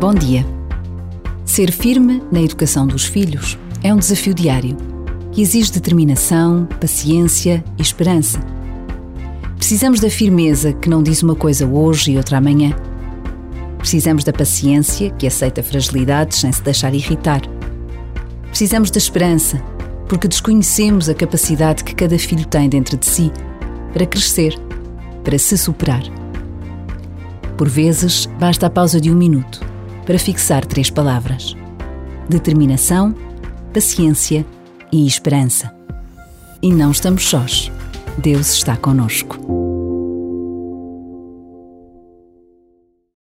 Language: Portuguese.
Bom dia. Ser firme na educação dos filhos é um desafio diário que exige determinação, paciência e esperança. Precisamos da firmeza que não diz uma coisa hoje e outra amanhã. Precisamos da paciência que aceita fragilidades sem se deixar irritar. Precisamos da esperança, porque desconhecemos a capacidade que cada filho tem dentro de si para crescer, para se superar. Por vezes, basta a pausa de um minuto para fixar três palavras: determinação, paciência e esperança. E não estamos sós. Deus está conosco.